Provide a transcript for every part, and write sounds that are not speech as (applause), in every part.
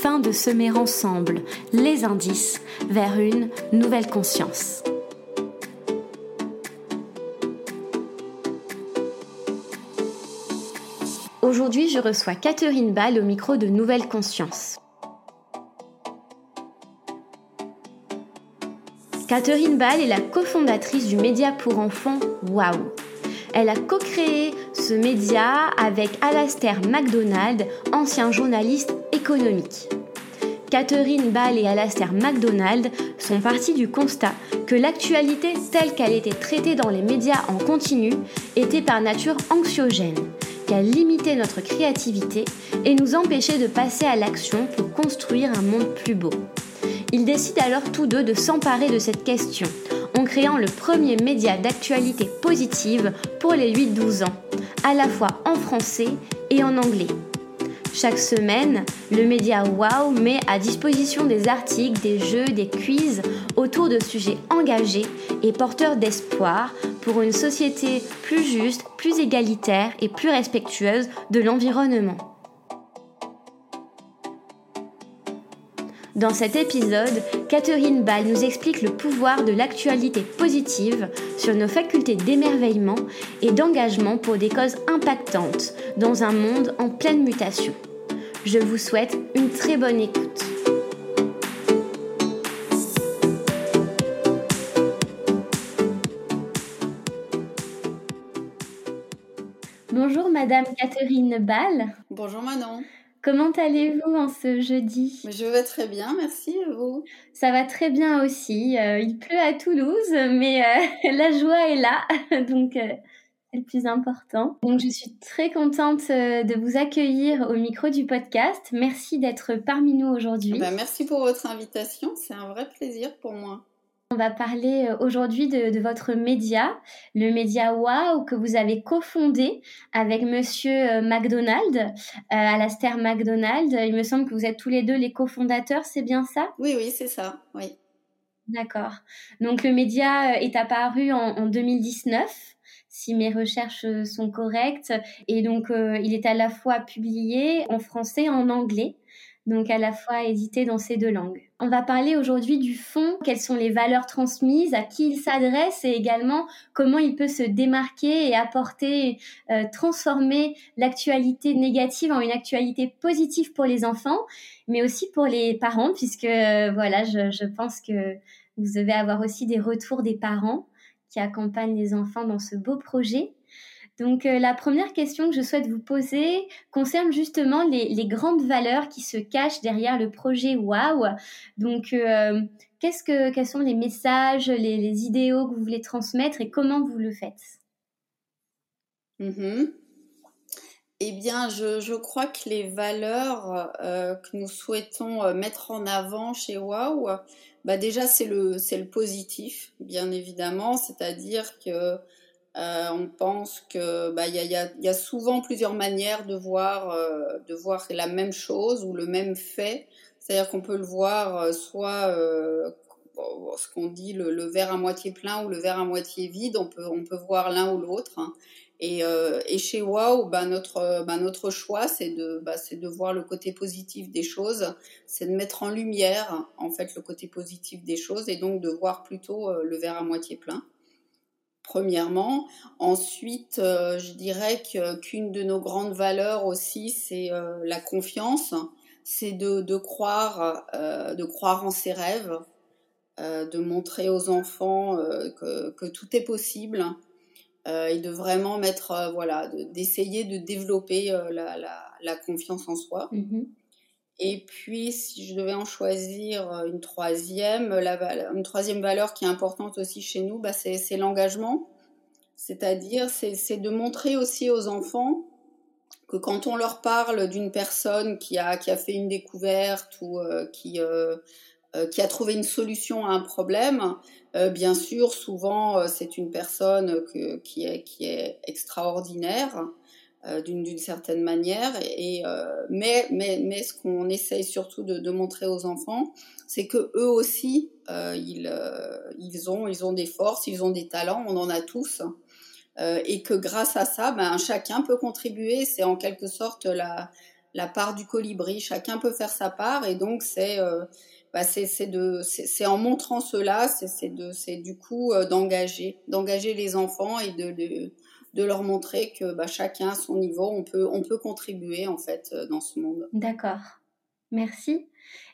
afin de semer ensemble les indices vers une nouvelle conscience. Aujourd'hui, je reçois Catherine Ball au micro de Nouvelle Conscience. Catherine Ball est la cofondatrice du média pour enfants Waouh. Elle a co-créé ce média avec Alastair MacDonald, ancien journaliste économique. Catherine Ball et Alastair MacDonald sont partis du constat que l'actualité telle qu'elle était traitée dans les médias en continu était par nature anxiogène, qu'elle limitait notre créativité et nous empêchait de passer à l'action pour construire un monde plus beau. Ils décident alors tous deux de s'emparer de cette question en créant le premier média d'actualité positive pour les 8-12 ans, à la fois en français et en anglais. Chaque semaine, le média Wow met à disposition des articles, des jeux, des quiz autour de sujets engagés et porteurs d'espoir pour une société plus juste, plus égalitaire et plus respectueuse de l'environnement. Dans cet épisode, Catherine Ball nous explique le pouvoir de l'actualité positive sur nos facultés d'émerveillement et d'engagement pour des causes impactantes dans un monde en pleine mutation. Je vous souhaite une très bonne écoute. Bonjour Madame Catherine Ball. Bonjour Manon. Comment allez-vous en ce jeudi? Je vais très bien, merci vous? Ça va très bien aussi. Euh, il pleut à Toulouse, mais euh, (laughs) la joie est là, (laughs) donc euh, c'est le plus important. Donc je suis très contente de vous accueillir au micro du podcast. Merci d'être parmi nous aujourd'hui. Ben, merci pour votre invitation, c'est un vrai plaisir pour moi. On va parler euh, aujourd'hui de, votre média, le média Wow que vous avez cofondé avec Monsieur euh, McDonald, euh, Alastair McDonald. Il me semble que vous êtes tous les deux les cofondateurs, c'est bien ça? Oui, oui, c'est ça, oui. D'accord. Donc le média est apparu en, 2019 si mes recherches sont correctes. Et donc, il est à la fois publié en français et en anglais donc à la fois édité dans ces deux langues. On va parler aujourd'hui du fond, quelles sont les valeurs transmises, à qui il s'adresse et également comment il peut se démarquer et apporter, euh, transformer l'actualité négative en une actualité positive pour les enfants, mais aussi pour les parents, puisque euh, voilà, je, je pense que vous devez avoir aussi des retours des parents qui accompagnent les enfants dans ce beau projet. Donc euh, la première question que je souhaite vous poser concerne justement les, grandes valeurs qui se cachent derrière le projet Wow. Donc euh, qu'est-ce que, quels sont les messages, les, idéaux que vous voulez transmettre et comment vous le faites? Mm-hmm. Eh bien, je, crois que les valeurs euh, que nous souhaitons mettre en avant chez Wow, bah déjà c'est le, c'est le positif, bien évidemment, c'est-à-dire que euh, on pense que bah, y, a, souvent plusieurs manières de voir, euh, de voir la même chose ou le même fait. C'est-à-dire qu'on peut le voir euh, soit ce qu'on dit le, verre à moitié plein ou le verre à moitié vide. On peut, on peut voir l'un ou l'autre. Hein. Et, chez Wow, bah, notre, bah, notre choix, c'est de, bah, de voir le côté positif des choses, c'est de mettre en lumière en fait le côté positif des choses et donc de voir plutôt le verre à moitié plein premièrement. Ensuite, euh, je dirais qu'une de nos grandes valeurs aussi, c'est euh, la confiance, c'est de, croire, euh, de croire en ses rêves, de montrer aux enfants que, tout est possible et de vraiment mettre, voilà, d'essayer de, développer la, confiance en soi. Mm-hmm. Et puis, si je devais en choisir euh, une troisième, une troisième valeur qui est importante aussi chez nous, bah, c'est l'engagement. C'est-à-dire, c'est de montrer aussi aux enfants que quand on leur parle d'une personne qui a, qui a fait une découverte ou qui, qui a trouvé une solution à un problème, bien sûr, souvent c'est une personne qui, est, qui est extraordinaire. Euh, d'une certaine manière. Et, euh, mais, mais, mais ce qu'on essaye surtout de, de, montrer aux enfants, c'est que eux aussi, euh, ils, ils, ont, ils ont des forces, ils ont des talents, on en a tous. et que grâce à ça, ben, chacun peut contribuer. C'est en quelque sorte la, la part du colibri. Chacun peut faire sa part. Et donc, c'est bah, c'est en montrant cela, c'est du coup d'engager, d'engager les enfants et de, de, de leur montrer que bah, chacun à son niveau, on peut, on peut contribuer en fait euh, dans ce monde. D'accord, merci.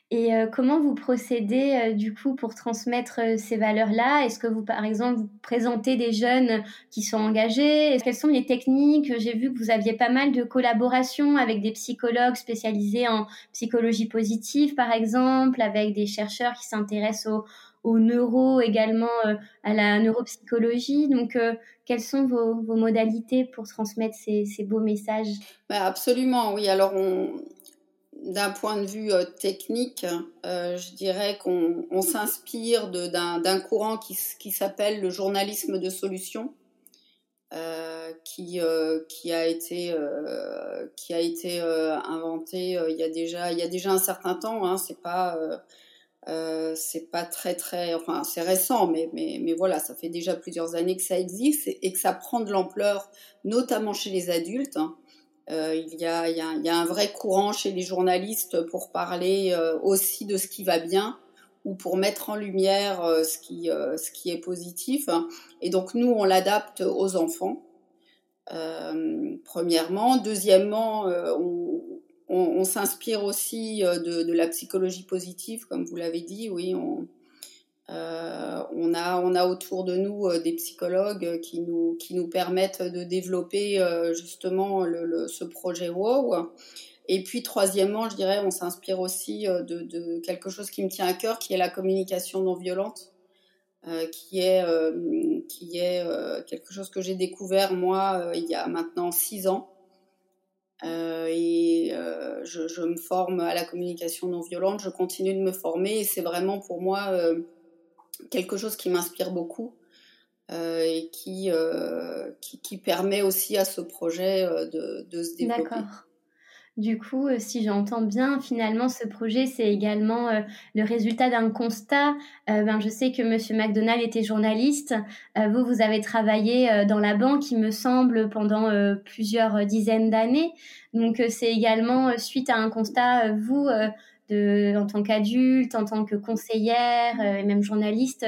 Et euh, comment vous procédez euh, du coup pour transmettre ces valeurs-là? Est-ce que vous, par exemple, vous présentez des jeunes qui sont engagés? Quelles sont les techniques? J'ai vu que vous aviez pas mal de collaborations avec des psychologues spécialisés en psychologie positive, par exemple, avec des chercheurs qui s'intéressent aux au neuro, également euh, à la neuropsychologie. Donc, euh, quelles sont vos, modalités pour transmettre ces, beaux messages? Bah, Absolument, oui. Alors, d'un point de vue euh, technique, je dirais qu'on s'inspire d'un courant qui, s'appelle le journalisme de solution. qui, qui a été, qui a été inventé il, y a déjà, il y a déjà un certain temps. Hein, c'est pas euh, c'est pas très très, enfin c'est récent, mais, mais, mais voilà, ça fait déjà plusieurs années que ça existe et, que ça prend de l'ampleur, notamment chez les adultes. Hein. Euh, il, y a, il, y a, un vrai courant chez les journalistes pour parler euh, aussi de ce qui va bien ou pour mettre en lumière ce, qui, ce qui est positif. Et donc nous, on l'adapte aux enfants. premièrement. Deuxièmement, on, on, s'inspire aussi euh, de, la psychologie positive, comme vous l'avez dit. Oui, on, euh, a, autour de nous euh, des psychologues qui nous, permettent de développer justement ce projet WOW. Et puis troisièmement, je dirais, on s'inspire aussi de, quelque chose qui me tient à cœur, qui est la communication non violente, qui est quelque chose que j'ai découvert moi il y a maintenant six ans. Euh, et euh, je, je, me forme à la communication non violente, je continue de me former et c'est vraiment pour moi euh, quelque chose qui m'inspire beaucoup et qui, qui, qui, permet aussi à ce projet de, de se développer. D'accord. Du coup, euh, si j'entends bien, finalement, ce projet, c'est également euh, le résultat d'un constat. Euh, ben, je sais que Monsieur McDonald était journaliste. vous, vous avez travaillé dans la banque, il me semble, pendant plusieurs dizaines d'années. Donc, c'est également suite à un constat, vous, en tant qu'adulte, en tant que conseillère et même journaliste,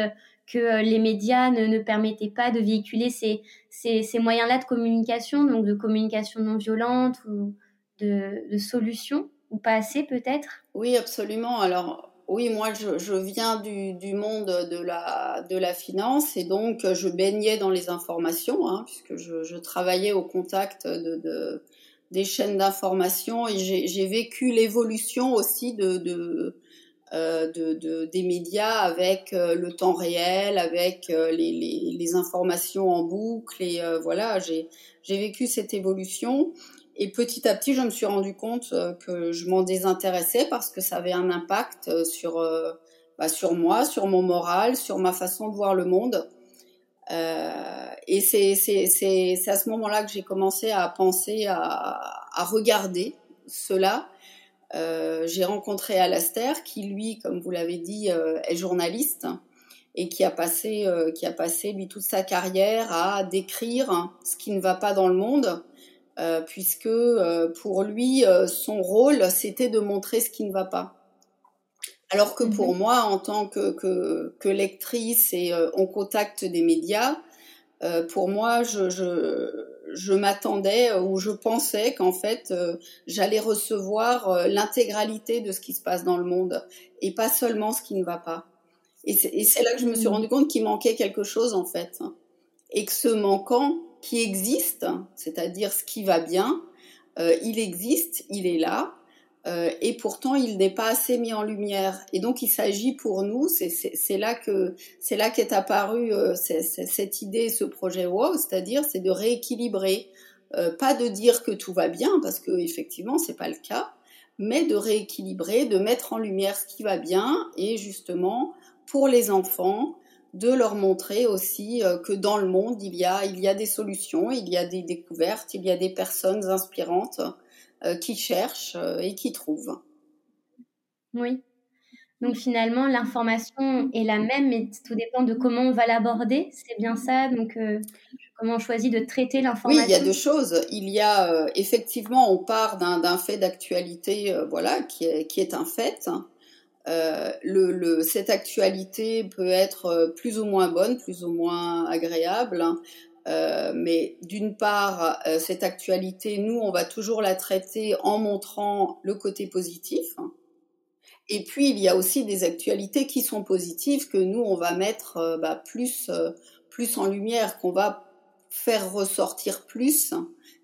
que les médias ne, permettaient pas de véhiculer ces, ces, ces moyens-là de communication, donc de communication non violente ou de, solutions ou pas assez peut-être? Oui, absolument. Alors oui, moi je, viens du, monde de la, de la finance et donc je baignais dans les informations hein, puisque je, travaillais au contact de, des chaînes d'information et j'ai vécu l'évolution aussi de, de, euh, des médias avec euh, le temps réel, avec euh, les, les, informations en boucle et voilà, j'ai vécu cette évolution et petit à petit, je me suis rendu compte euh, que je m'en désintéressais parce que ça avait un impact euh, sur, euh, bah, sur moi, sur mon moral, sur ma façon de voir le monde. et c'est à ce moment-là que j'ai commencé à penser, à, à regarder cela. j'ai rencontré Alastair, qui lui, comme vous l'avez dit, est journaliste et qui a passé, qui a passé lui toute sa carrière à décrire ce qui ne va pas dans le monde euh, puisque euh, pour lui, euh, son rôle, c'était de montrer ce qui ne va pas. Alors que pour mhm. moi, en tant que, que, que lectrice et en contact des médias, pour moi, je, je, je m'attendais ou je pensais qu'en fait, j'allais recevoir l'intégralité de ce qui se passe dans le monde et pas seulement ce qui ne va pas. Et c'est là que je me suis mhm. rendu compte qu'il manquait quelque chose en fait. Et que ce manquant, qui existe, c'est-à-dire ce qui va bien, euh, il existe, il est là, euh, et pourtant il n'est pas assez mis en lumière. Et donc il s'agit pour nous, c'est là que c'est là qu'est apparue euh, cette idée, ce projet WOW, c'est-à-dire c'est de rééquilibrer pas de dire que tout va bien, parce que effectivement, c'est pas le cas, mais de rééquilibrer, de mettre en lumière ce qui va bien, et justement, pour les enfants, de leur montrer aussi que dans le monde, il y a, il y a des solutions, il y a des découvertes, il y a des personnes inspirantes qui cherchent et qui trouvent. Oui. Donc finalement, l'information est la même, mais tout dépend de comment on va l'aborder. C'est bien ça? Donc euh, comment on choisit de traiter l'information. Oui, il y a deux choses. Il y a euh, effectivement, on part d'un fait d'actualité, euh, voilà, qui est, qui est un fait. Le, cette actualité peut être plus ou moins bonne, plus ou moins agréable. mais d'une part, cette actualité, nous, on va toujours la traiter en montrant le côté positif. Et puis, il y a aussi des actualités qui sont positives que nous, on va mettre euh, bah, plus, euh, plus en lumière, qu'on va faire ressortir plus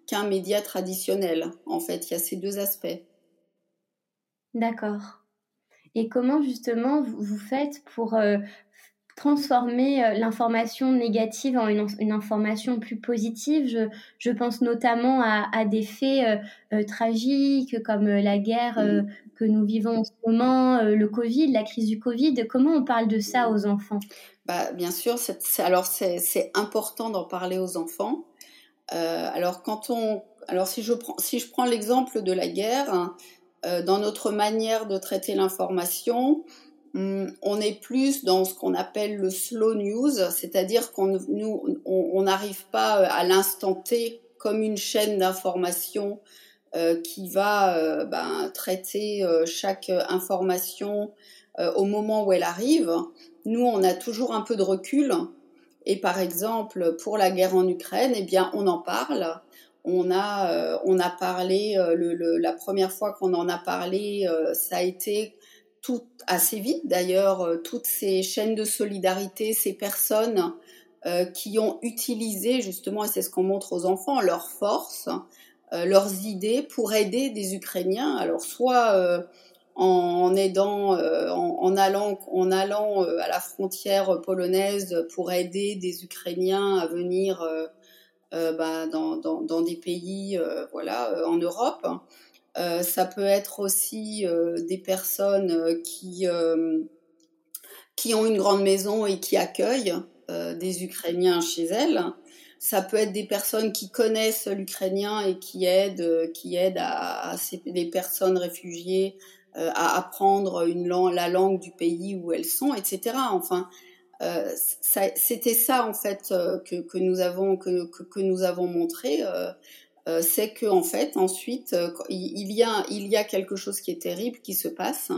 qu'un média traditionnel. En fait, il y a ces deux aspects. D'accord. Et comment justement vous faites pour euh, transformer euh, l'information négative en une, information plus positive? Je, je pense notamment à, à des faits euh, tragiques comme la guerre que nous vivons en ce moment, le Covid, la crise du Covid. Comment on parle de ça aux enfants? Bah, Bien sûr, c'est, alors c'est, important d'en parler aux enfants. alors quand on, alors si je prends, si je prends l'exemple de la guerre, hein, dans notre manière de traiter l'information, Hum, on est plus dans ce qu'on appelle le slow news, c'est-à-dire qu'on on n'arrive pas euh, à l'instant T comme une chaîne d'information euh, qui va euh, ben, traiter chaque information au moment où elle arrive. Nous, on a toujours un peu de recul. Et par exemple, pour la guerre en Ukraine, eh bien, on en parle. On a, on a parlé, la première fois qu'on en a parlé, ça a été tout assez vite d'ailleurs, euh, toutes ces chaînes de solidarité, ces personnes euh, qui ont utilisé justement, et c'est ce qu'on montre aux enfants, leurs forces, euh, leurs idées pour aider des Ukrainiens. Alors soit en aidant, en, allant, en allant à la frontière polonaise pour aider des Ukrainiens à venir bah, dans, des pays, voilà, en Europe. Euh, ça peut être aussi euh, des personnes euh, qui, qui ont une grande maison et qui accueillent des Ukrainiens chez elles. Ça peut être des personnes qui connaissent l'ukrainien et qui aident, qui aident à, ces, les personnes réfugiées à apprendre une la langue du pays où elles sont, etc. Enfin, euh, c'était ça en fait que, que, nous avons que, que, nous avons montré. Euh, euh, c'est que en fait ensuite euh, il y a il y a quelque chose qui est terrible qui se passe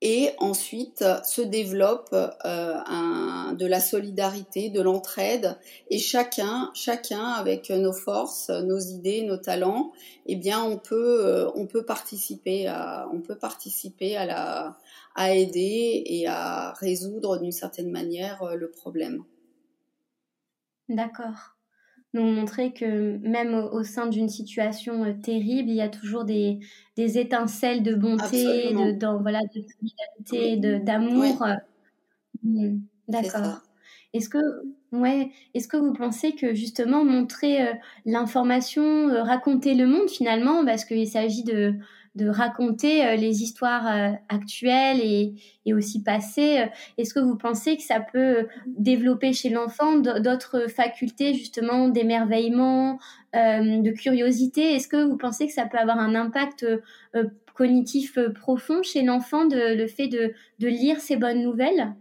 et ensuite se développe euh, de la solidarité, de l'entraide et chacun chacun avec nos forces, nos idées, nos talents, eh bien on peut on peut participer à on peut participer à la à aider et à résoudre d'une certaine manière le problème. D'accord nous montrer que même au, sein d'une situation euh, terrible, il y a toujours des, des étincelles de bonté, de, dans, voilà, de solidarité, d'amour. Euh, hmm, d'accord. Est-ce que, ouais, est-ce que vous pensez que justement montrer euh, l'information, raconter le monde finalement, parce qu'il s'agit de, de raconter euh, les histoires euh, actuelles et, et aussi passées. Euh, est-ce que vous pensez que ça peut développer chez l'enfant d'autres facultés justement d'émerveillement, de curiosité? Est-ce que vous pensez que ça peut avoir un impact cognitif profond chez l'enfant, de, le fait de, de lire ces bonnes nouvelles?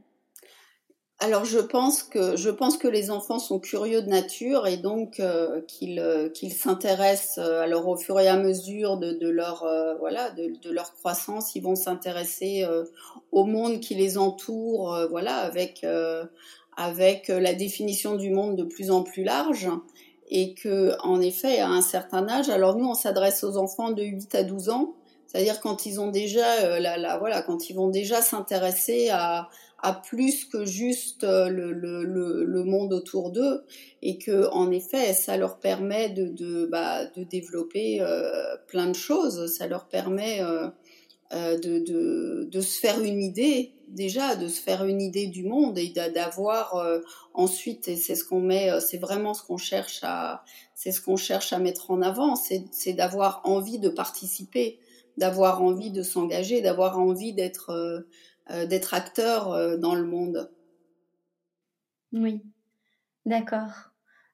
Alors je pense que je pense que les enfants sont curieux de nature et donc euh, qu'ils euh, s'intéressent euh, alors au fur et à mesure de, leur voilà de, leur croissance ils vont s'intéresser au monde qui les entoure voilà avec avec la définition du monde de plus en plus large et que en effet à un certain âge alors nous on s'adresse aux enfants de 8 à 12 ans c'est-à-dire quand ils ont déjà la, voilà quand ils vont déjà s'intéresser à à plus que juste euh, le, monde autour d'eux et que en effet ça leur permet de, de, bah, de développer euh, plein de choses. Ça leur permet euh, de, de, se faire une idée déjà, de se faire une idée du monde et d'avoir ensuite, et c'est ce qu'on met, c'est vraiment ce qu'on cherche à, c'est ce qu'on cherche à mettre en avant, c'est d'avoir envie de participer, d'avoir envie de s'engager, d'avoir envie d'être d'être acteur dans le monde. Oui, d'accord.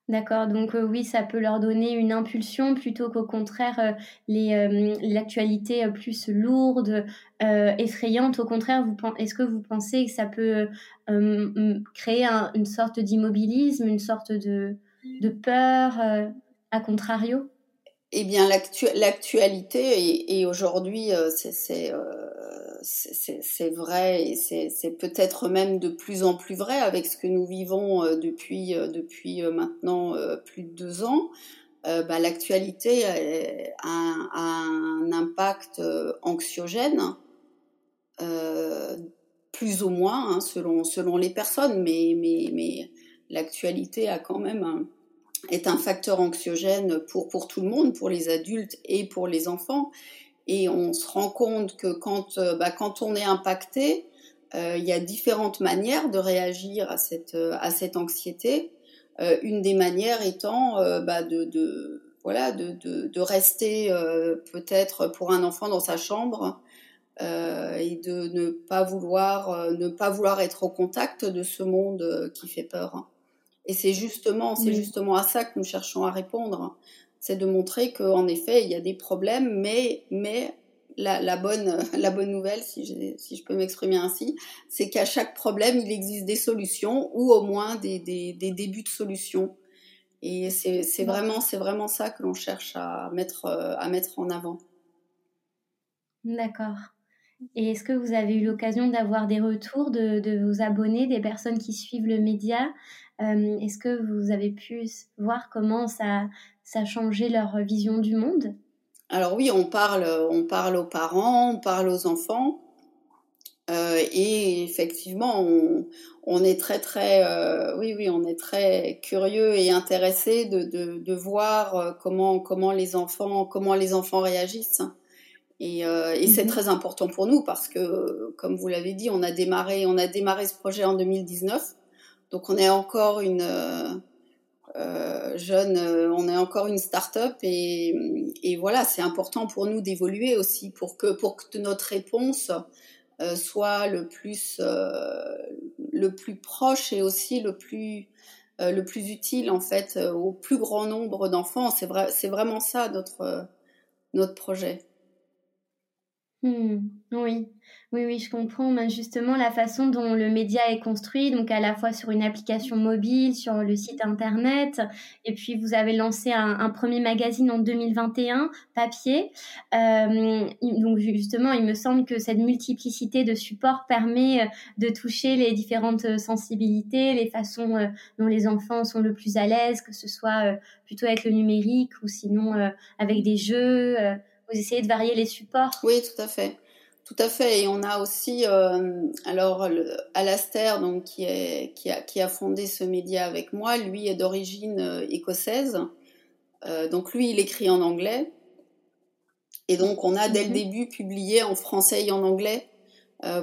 D'accord, donc euh, oui, ça peut leur donner une impulsion plutôt qu'au contraire euh, les euh, l'actualité plus lourde, effrayante. Au contraire, vous est-ce que vous pensez que ça peut créer une sorte d'immobilisme, une sorte de, de peur, à contrario? Eh bien, l'actualité et, aujourd'hui, c'est c'est vrai et c'est peut-être même de plus en plus vrai avec ce que nous vivons euh, depuis, euh, depuis euh, maintenant plus de deux ans. Bah, l'actualité a, un impact anxiogène, plus ou moins, hein, selon, selon les personnes, mais, mais, mais l'actualité a quand même est un facteur anxiogène pour, pour tout le monde, pour les adultes et pour les enfants. Et on se rend compte que quand, euh, bah, quand on est impacté, euh, il y a différentes manières de réagir à cette, euh, à cette anxiété. une des manières étant bah, de, de, voilà, de, de, de rester peut-être pour un enfant dans sa chambre et de ne pas vouloir ne pas vouloir être au contact de ce monde qui fait peur. Et c'est justement c'est justement à ça que nous cherchons à répondre c'est de montrer qu'en effet, il y a des problèmes, mais, mais la, bonne, (laughs) la bonne nouvelle, si je, si je peux m'exprimer ainsi, c'est qu'à chaque problème, il existe des solutions ou au moins des, des, débuts de solutions. Et c'est vraiment, vraiment ça que l'on cherche à mettre, à mettre en avant. D'accord. Et est-ce que vous avez eu l'occasion d'avoir des retours de, de, vos abonnés, des personnes qui suivent le média? Euh, Est-ce que vous avez pu voir comment ça, ça a changé leur vision du monde? Alors oui, on parle, on parle aux parents, on parle aux enfants. Euh, et effectivement, on, est très très, euh, oui oui, on est très curieux et intéressé de, de, voir euh, comment comment les enfants comment les enfants réagissent. Et, et c'est mhm. très important pour nous parce que, comme vous l'avez dit, on a démarré on a démarré ce projet en 2019, donc on est encore une euh, jeune, euh, on est encore une start-up et, voilà, c'est important pour nous d'évoluer aussi pour que, notre réponse euh, soit le plus, le plus proche et aussi le plus, le plus utile en fait au plus grand nombre d'enfants. C'est vrai, c'est vraiment ça notre projet. Hmm, oui, oui, oui, je comprends. Mais justement, la façon dont le média est construit, donc à la fois sur une application mobile, sur le site internet, et puis vous avez lancé un, premier magazine en 2021, papier. Euh, donc justement, il me semble que cette multiplicité de supports permet euh, de toucher les différentes sensibilités, les façons euh, dont les enfants sont le plus à l'aise, que ce soit plutôt avec le numérique ou sinon avec des jeux vous essayez de varier les supports? Oui, tout à fait. Tout à fait. Et on a aussi, euh, alors, Alastair, donc, qui, est, qui, a, qui a fondé ce média avec moi, lui est d'origine euh, écossaise. Euh, donc, lui, il écrit en anglais. Et donc, on a dès le mhm. début publié en français et en anglais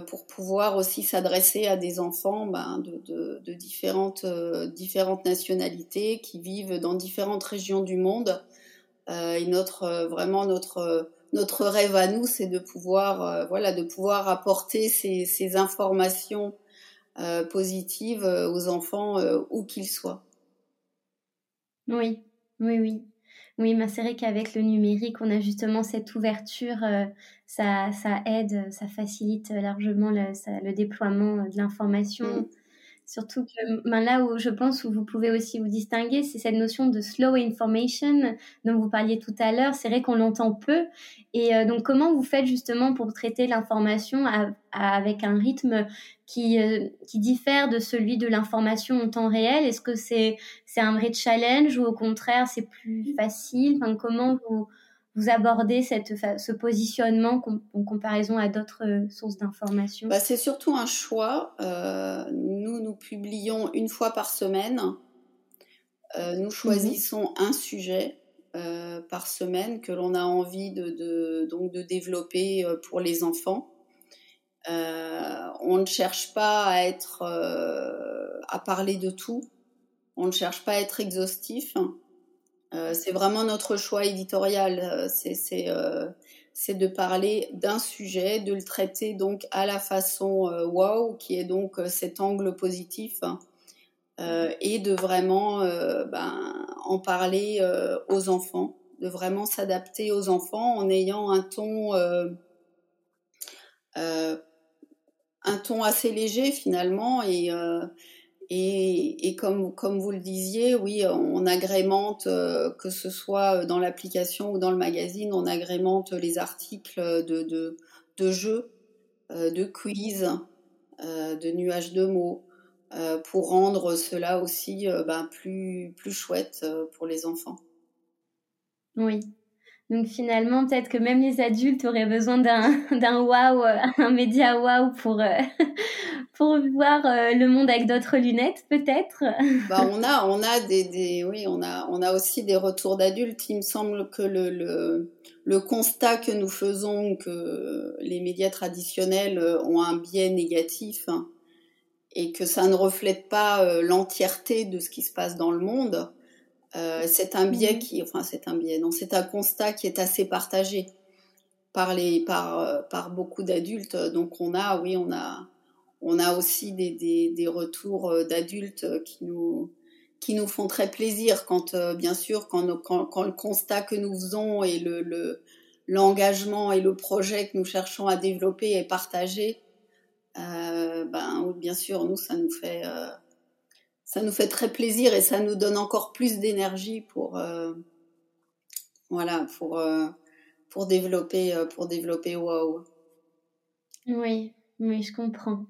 pour pouvoir aussi s'adresser à des enfants ben, de, de, de, différentes, différentes nationalités qui vivent dans différentes régions du monde euh, et notre euh, vraiment notre euh, notre rêve à nous, c'est de pouvoir voilà de pouvoir apporter ces, ces informations positives aux enfants où qu'ils soient. Oui, oui, oui. Oui, c'est vrai qu'avec le numérique, on a justement cette ouverture, ça, ça aide, ça facilite largement le, le déploiement de l'information. Mm. Surtout que ben là où je pense où vous pouvez aussi vous distinguer, c'est cette notion de slow information dont vous parliez tout à l'heure. C'est vrai qu'on l'entend peu. Et euh, donc, comment vous faites justement pour traiter l'information avec un rythme qui, euh, qui diffère de celui de l'information en temps réel? Est-ce que c'est c'est un vrai challenge ou au contraire c'est plus facile? Enfin, Comment vous vous abordez cette, ce positionnement en comparaison à d'autres euh, sources d'informations bah, C'est surtout un choix. Euh, nous, nous publions une fois par semaine. Euh, nous mhm. choisissons un sujet par semaine que l'on a envie de, donc de développer pour les enfants. on ne cherche pas à être à parler de tout. On ne cherche pas à être exhaustif. C'est vraiment notre choix éditorial. C'est c'est de parler d'un sujet, de le traiter donc à la façon euh, wow, qui est donc euh, cet angle positif, euh, et de vraiment ben, en parler aux enfants, de vraiment s'adapter aux enfants en ayant un ton assez léger finalement et, comme, comme vous le disiez, oui, on agrémente, euh, que ce soit dans l'application ou dans le magazine, on agrémente les articles de, de, jeux, euh, de quiz, euh, de nuages de mots, pour rendre cela aussi ben, plus, plus chouette pour les enfants. Oui, donc finalement, peut-être que même les adultes auraient besoin d'un (laughs) wow, un média wow pour (laughs) pour voir euh, le monde avec d'autres lunettes, peut-être. (laughs) Bah, on a, on a des, des, oui, on a, on a aussi des retours d'adultes. Il me semble que le, le, le, constat que nous faisons que les médias traditionnels euh, ont un biais négatif hein, et que ça ne reflète pas euh, l'entièreté de ce qui se passe dans le monde. Euh, c'est un biais mmh. qui, enfin, c'est un biais, non, c'est un constat qui est assez partagé par les, par, par beaucoup d'adultes. Donc on a, oui, on a on a aussi des, retours euh, d'adultes euh, qui nous, qui nous font très plaisir quand, euh, bien sûr, quand, le constat que nous faisons et le, l'engagement et le projet que nous cherchons à développer est partagé. ben, bien sûr, nous, ça nous fait, ça nous fait très plaisir et ça nous donne encore plus d'énergie pour, voilà, pour, pour développer, pour développer WOW. Oui, oui, je comprends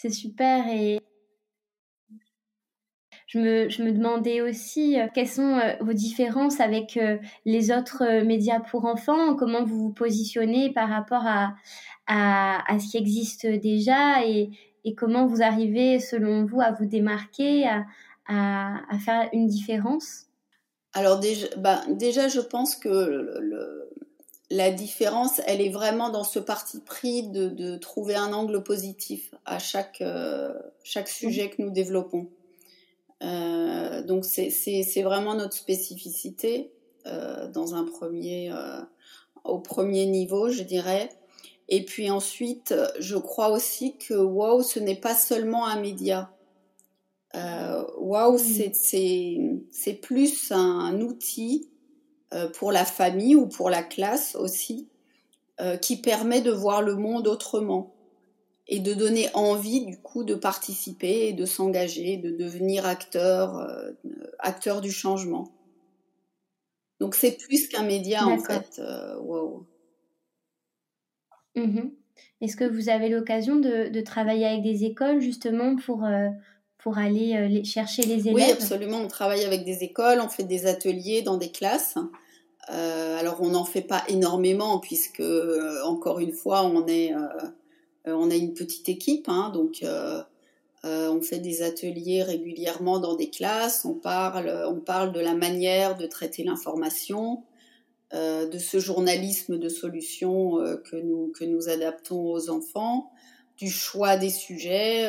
c'est super et je me, je me, demandais aussi euh, quelles sont euh, vos différences avec euh, les autres médias pour enfants, comment vous vous positionnez par rapport à, à, à ce qui existe déjà et, et, comment vous arrivez, selon vous, à vous démarquer, à, faire une différence? Alors déjà, bah, déjà, je pense que la différence, elle est vraiment dans ce parti pris de, trouver un angle positif à chaque, euh, chaque sujet que nous développons. Euh, donc c'est vraiment notre spécificité euh, dans un premier, au premier niveau, je dirais. Et puis ensuite, je crois aussi que Wow, ce n'est pas seulement un média. wow, c'est plus un outil euh, pour la famille ou pour la classe aussi, euh, qui permet de voir le monde autrement et de donner envie du coup de participer et de s'engager, de devenir acteur, euh, acteur du changement. Donc c'est plus qu'un média en fait. wow. Mhm. Est-ce que vous avez l'occasion de, travailler avec des écoles justement pour, pour aller euh, chercher les élèves? Oui, absolument. On travaille avec des écoles, on fait des ateliers dans des classes. Euh, alors, on n'en fait pas énormément puisque, euh, encore une fois, on est, on a une petite équipe, hein, donc on fait des ateliers régulièrement dans des classes. On parle, on parle de la manière de traiter l'information, de ce journalisme de solutions que nous que nous adaptons aux enfants, du choix des sujets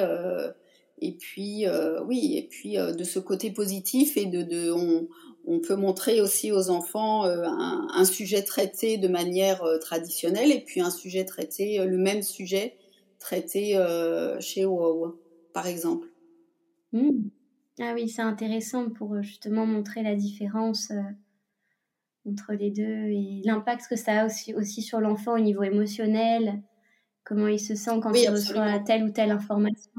et puis euh, oui, et puis euh, de ce côté positif et de, de on, on, peut montrer aussi aux enfants euh, un, un, sujet traité de manière traditionnelle et puis un sujet traité, le même sujet traité chez WoW, par exemple. Mmh. Ah oui, c'est intéressant pour justement montrer la différence entre les deux et l'impact que ça a aussi, aussi sur l'enfant au niveau émotionnel, comment il se sent quand il reçoit telle ou telle information.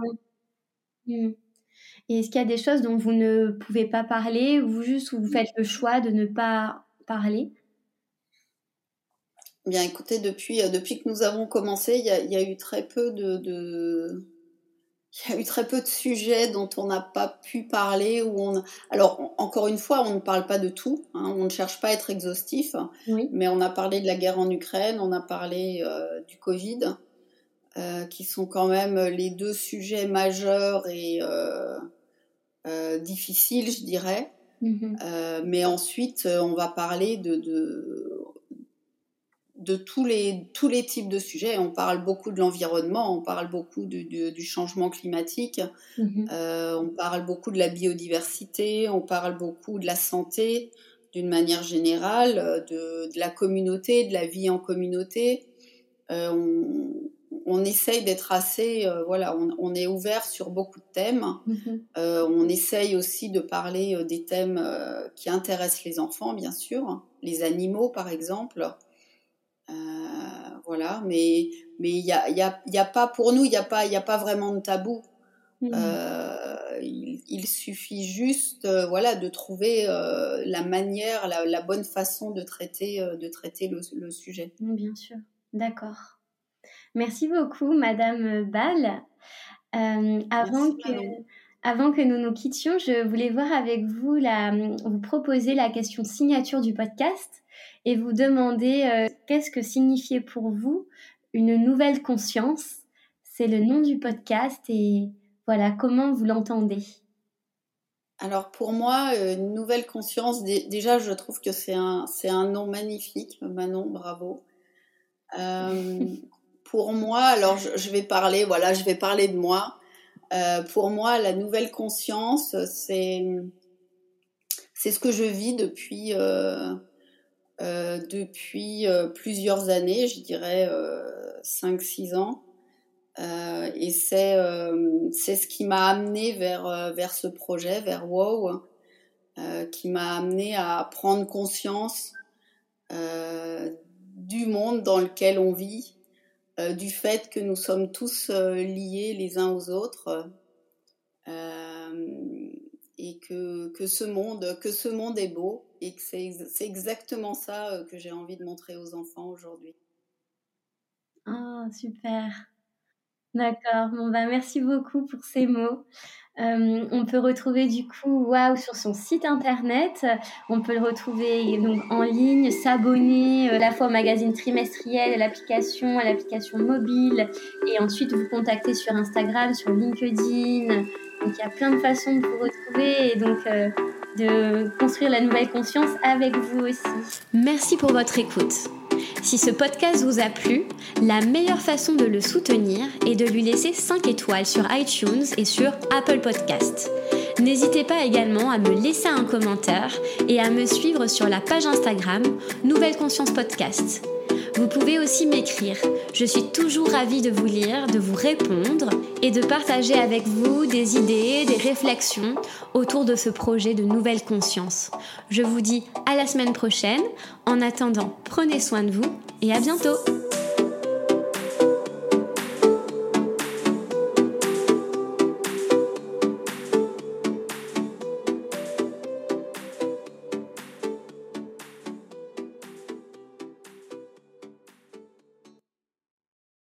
Mmh. Et est-ce qu'il y a des choses dont vous ne pouvez pas parler ou juste vous faites le choix de ne pas parler? Bien, écoutez, depuis, euh, depuis que nous avons commencé, il y a, il y a eu très peu de, de, il y a eu très peu de sujets dont on n'a pas pu parler. Ou on... Alors, encore une fois, on ne parle pas de tout. Hein, on ne cherche pas à être exhaustif. Oui. Mais on a parlé de la guerre en Ukraine, on a parlé euh, du Covid. Euh, qui sont quand même les deux sujets majeurs et euh, difficiles, je dirais. Mhm. mais ensuite, on va parler de, de, tous, les, tous les types de sujets. On parle beaucoup de l'environnement, on parle beaucoup du changement climatique, mhm. on parle beaucoup de la biodiversité, on parle beaucoup de la santé d'une manière générale, de, la communauté, de la vie en communauté. on, on essaye d'être assez, euh, voilà, on, est ouvert sur beaucoup de thèmes. Mhm. Euh, on essaye aussi de parler euh, des thèmes qui intéressent les enfants, bien sûr, les animaux par exemple. Voilà, mais mais il y a, y, a, y a, pas pour nous, il n'y a pas il a pas vraiment de tabou. Mhm. Il, suffit juste, voilà, de trouver la manière, la, bonne façon de traiter de traiter le, le sujet. Bien sûr, d'accord. Merci beaucoup, Madame Ball. Euh, avant, que, avant que nous nous quittions, je voulais voir avec vous, la, vous proposer la question signature du podcast et vous demander euh, qu'est-ce que signifiait pour vous une nouvelle conscience? C'est le nom du podcast et voilà, comment vous l'entendez alors pour moi, euh, une nouvelle conscience, déjà je trouve que c'est un, un nom magnifique, Manon, bravo. Euh, pour moi, alors je, vais parler, voilà, je vais parler de moi. Pour moi, la nouvelle conscience, c'est c'est ce que je vis depuis depuis plusieurs années, je dirais 5-6 ans. et c'est ce qui m'a amené vers vers ce projet, vers WoW, qui m'a amené à prendre conscience du monde dans lequel on vit, euh, du fait que nous sommes tous euh, liés les uns aux autres euh, et que, que, ce monde, que ce monde est beau et que c'est exactement ça que j'ai envie de montrer aux enfants aujourd'hui. Ah, super. D'accord. Bon, bah, merci beaucoup pour ces mots. Euh, on peut retrouver du coup Waouh sur son site internet. On peut le retrouver donc en ligne, s'abonner euh, à la fois au magazine trimestriel, à l'application, à l'application mobile, et ensuite vous contacter sur Instagram, sur LinkedIn. Donc il y a plein de façons de vous retrouver et donc euh, de construire la nouvelle conscience avec vous aussi. Merci pour votre écoute. Si ce podcast vous a plu, la meilleure façon de le soutenir est de lui laisser 5 étoiles sur iTunes et sur Apple Podcast. N'hésitez pas également à me laisser un commentaire et à me suivre sur la page Instagram Nouvelle Conscience Podcast. Vous pouvez aussi m'écrire. Je suis toujours ravie de vous lire, de vous répondre et de partager avec vous des idées, des réflexions autour de ce projet de nouvelle conscience. Je vous dis à la semaine prochaine. En attendant, prenez soin de vous et à bientôt